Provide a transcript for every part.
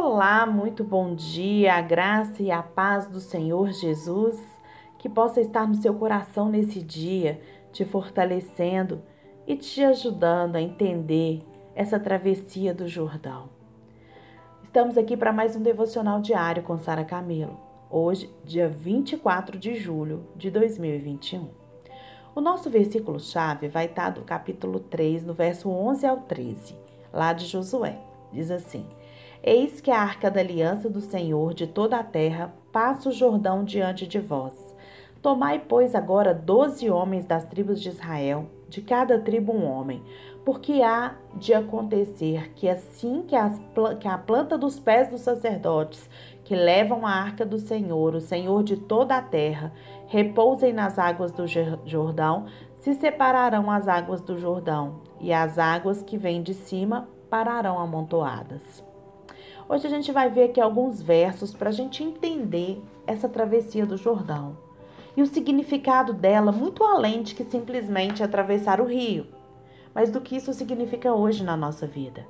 Olá, muito bom dia, a graça e a paz do Senhor Jesus, que possa estar no seu coração nesse dia, te fortalecendo e te ajudando a entender essa travessia do Jordão. Estamos aqui para mais um devocional diário com Sara Camelo, hoje, dia 24 de julho de 2021. O nosso versículo-chave vai estar do capítulo 3, no verso 11 ao 13, lá de Josué. Diz assim: Eis que a arca da aliança do Senhor de toda a terra passa o Jordão diante de vós. Tomai, pois, agora doze homens das tribos de Israel, de cada tribo um homem, porque há de acontecer que assim que, as, que a planta dos pés dos sacerdotes que levam a arca do Senhor, o Senhor de toda a terra, repousem nas águas do Jordão, se separarão as águas do Jordão, e as águas que vêm de cima pararão amontoadas. Hoje a gente vai ver aqui alguns versos para a gente entender essa travessia do Jordão e o significado dela muito além de que simplesmente atravessar o rio, mas do que isso significa hoje na nossa vida.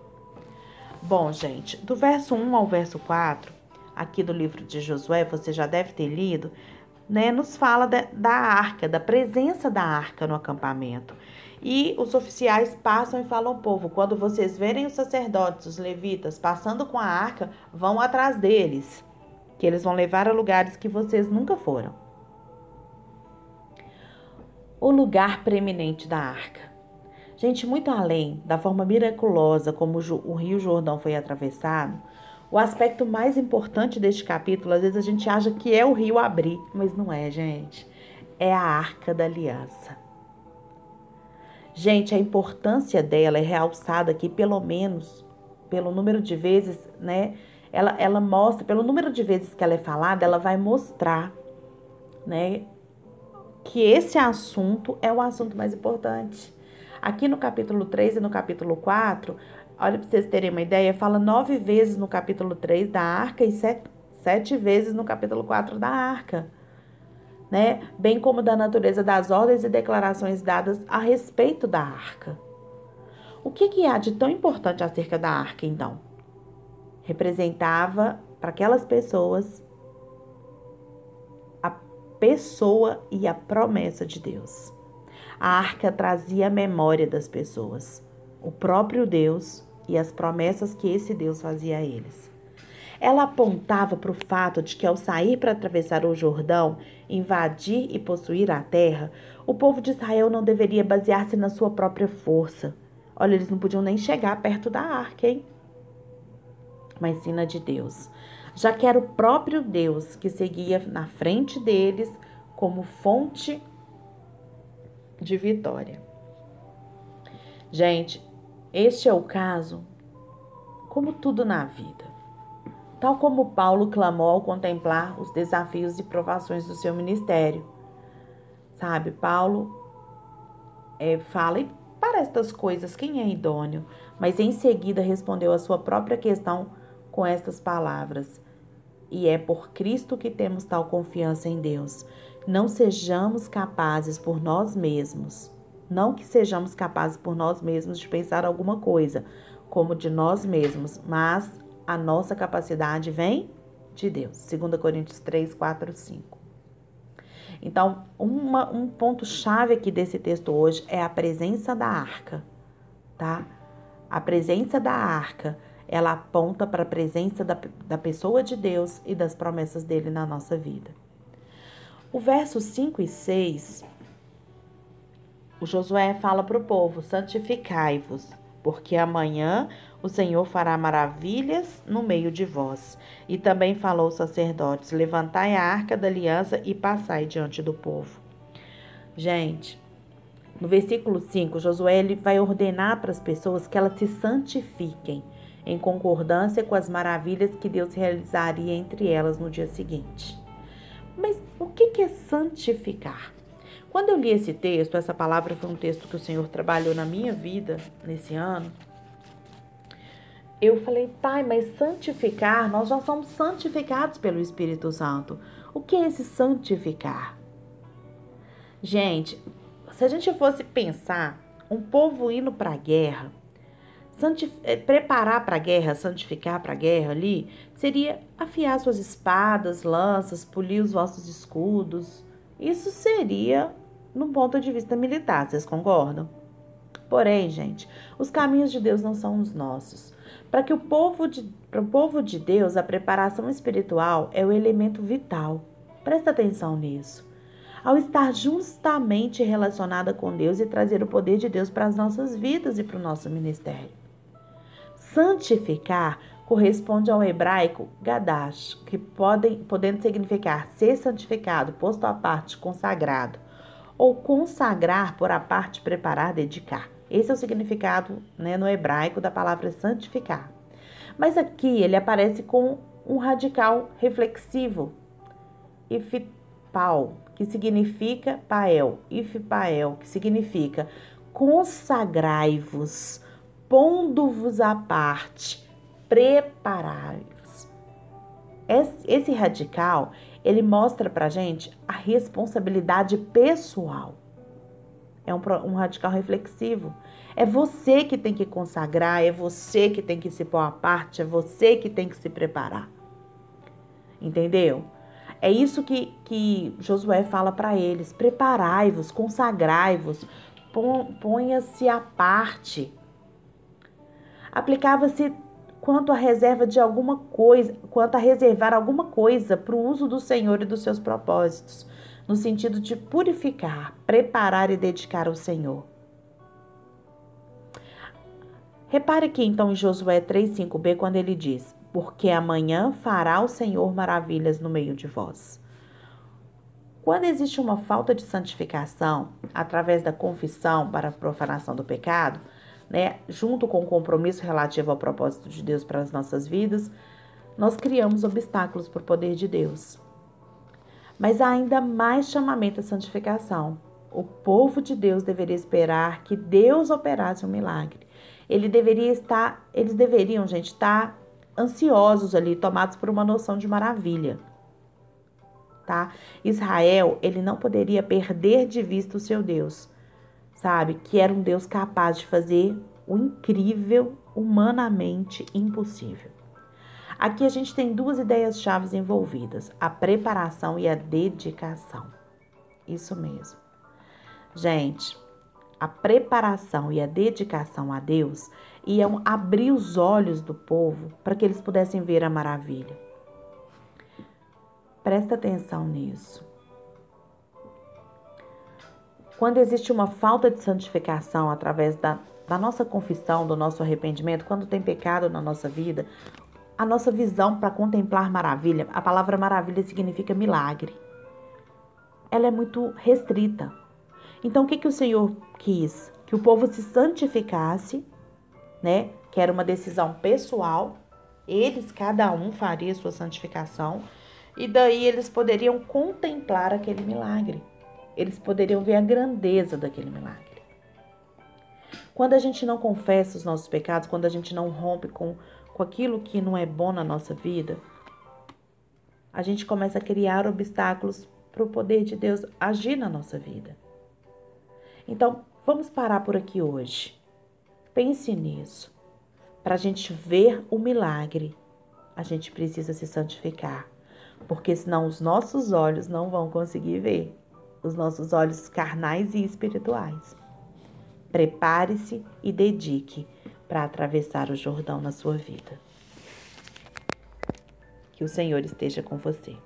Bom, gente, do verso 1 ao verso 4, aqui do livro de Josué, você já deve ter lido, né, nos fala da, da arca, da presença da arca no acampamento. E os oficiais passam e falam ao povo: quando vocês verem os sacerdotes, os levitas, passando com a arca, vão atrás deles, que eles vão levar a lugares que vocês nunca foram. O lugar preeminente da arca. Gente, muito além da forma miraculosa como o Rio Jordão foi atravessado, o aspecto mais importante deste capítulo, às vezes a gente acha que é o rio abrir, mas não é, gente. É a arca da aliança. Gente, a importância dela é realçada aqui, pelo menos, pelo número de vezes, né? Ela, ela mostra, pelo número de vezes que ela é falada, ela vai mostrar, né? Que esse assunto é o assunto mais importante. Aqui no capítulo 3 e no capítulo 4, olha para vocês terem uma ideia, fala nove vezes no capítulo 3 da arca e sete, sete vezes no capítulo 4 da arca né? Bem como da natureza das ordens e declarações dadas a respeito da arca. O que, que há de tão importante acerca da arca, então? Representava para aquelas pessoas a pessoa e a promessa de Deus. A arca trazia a memória das pessoas, o próprio Deus e as promessas que esse Deus fazia a eles. Ela apontava para o fato de que, ao sair para atravessar o Jordão, invadir e possuir a terra, o povo de Israel não deveria basear-se na sua própria força. Olha, eles não podiam nem chegar perto da arca, hein? Mas sim na de Deus, já que era o próprio Deus que seguia na frente deles como fonte de vitória. Gente, este é o caso, como tudo na vida tal como Paulo clamou ao contemplar os desafios e provações do seu ministério. Sabe, Paulo é, fala e para estas coisas quem é idôneo, mas em seguida respondeu a sua própria questão com estas palavras: E é por Cristo que temos tal confiança em Deus. Não sejamos capazes por nós mesmos, não que sejamos capazes por nós mesmos de pensar alguma coisa, como de nós mesmos, mas a nossa capacidade vem de Deus. 2 Coríntios 3, 4, 5. Então, uma, um ponto-chave aqui desse texto hoje é a presença da arca, tá? A presença da arca, ela aponta para a presença da, da pessoa de Deus e das promessas dele na nossa vida. O verso 5 e 6, o Josué fala para o povo: santificai-vos, porque amanhã o Senhor fará maravilhas no meio de vós. E também falou aos sacerdotes: Levantai a arca da aliança e passai diante do povo. Gente, no versículo 5, Josué ele vai ordenar para as pessoas que elas se santifiquem, em concordância com as maravilhas que Deus realizaria entre elas no dia seguinte. Mas o que é santificar? Quando eu li esse texto, essa palavra foi um texto que o Senhor trabalhou na minha vida nesse ano eu falei, pai, mas santificar, nós já somos santificados pelo Espírito Santo. O que é esse santificar? Gente, se a gente fosse pensar, um povo indo para a guerra, é, preparar para a guerra, santificar para a guerra ali, seria afiar suas espadas, lanças, polir os vossos escudos. Isso seria no ponto de vista militar, vocês concordam? Porém, gente, os caminhos de Deus não são os nossos. Para que o povo de, para o povo de Deus, a preparação espiritual é o elemento vital. Presta atenção nisso. Ao estar justamente relacionada com Deus e trazer o poder de Deus para as nossas vidas e para o nosso ministério. Santificar corresponde ao hebraico gadash, que podem, podendo significar ser santificado, posto à parte, consagrado, ou consagrar por a parte preparar, dedicar. Esse é o significado né, no hebraico da palavra santificar. Mas aqui ele aparece com um radical reflexivo, ifpal, que significa pael, ifpael, que significa consagrai-vos, pondo-vos à parte, preparai-vos. Esse radical, ele mostra pra gente a responsabilidade pessoal é um, um radical reflexivo. É você que tem que consagrar, é você que tem que se pôr à parte, é você que tem que se preparar. Entendeu? É isso que, que Josué fala para eles: preparai-vos, consagrai-vos, ponha-se à parte. Aplicava-se quanto a reserva de alguma coisa, quanto a reservar alguma coisa para o uso do Senhor e dos seus propósitos no sentido de purificar, preparar e dedicar ao Senhor. Repare aqui então em Josué 3,5b, quando ele diz: Porque amanhã fará o Senhor maravilhas no meio de vós. Quando existe uma falta de santificação, através da confissão para a profanação do pecado, né, junto com o compromisso relativo ao propósito de Deus para as nossas vidas, nós criamos obstáculos para o poder de Deus mas ainda mais chamamento à santificação. O povo de Deus deveria esperar que Deus operasse um milagre. Ele deveria estar, eles deveriam, gente, estar ansiosos ali, tomados por uma noção de maravilha. Tá? Israel, ele não poderia perder de vista o seu Deus, sabe? Que era um Deus capaz de fazer o incrível, humanamente impossível. Aqui a gente tem duas ideias chaves envolvidas: a preparação e a dedicação. Isso mesmo. Gente, a preparação e a dedicação a Deus iam abrir os olhos do povo para que eles pudessem ver a maravilha. Presta atenção nisso. Quando existe uma falta de santificação através da, da nossa confissão, do nosso arrependimento, quando tem pecado na nossa vida, a nossa visão para contemplar maravilha. A palavra maravilha significa milagre. Ela é muito restrita. Então, o que, que o Senhor quis? Que o povo se santificasse, né? Que era uma decisão pessoal. Eles, cada um, faria sua santificação. E daí eles poderiam contemplar aquele milagre. Eles poderiam ver a grandeza daquele milagre. Quando a gente não confessa os nossos pecados, quando a gente não rompe com com aquilo que não é bom na nossa vida, a gente começa a criar obstáculos para o poder de Deus agir na nossa vida. Então, vamos parar por aqui hoje. Pense nisso. Para a gente ver o milagre, a gente precisa se santificar, porque senão os nossos olhos não vão conseguir ver, os nossos olhos carnais e espirituais. Prepare-se e dedique para atravessar o Jordão na sua vida. Que o Senhor esteja com você.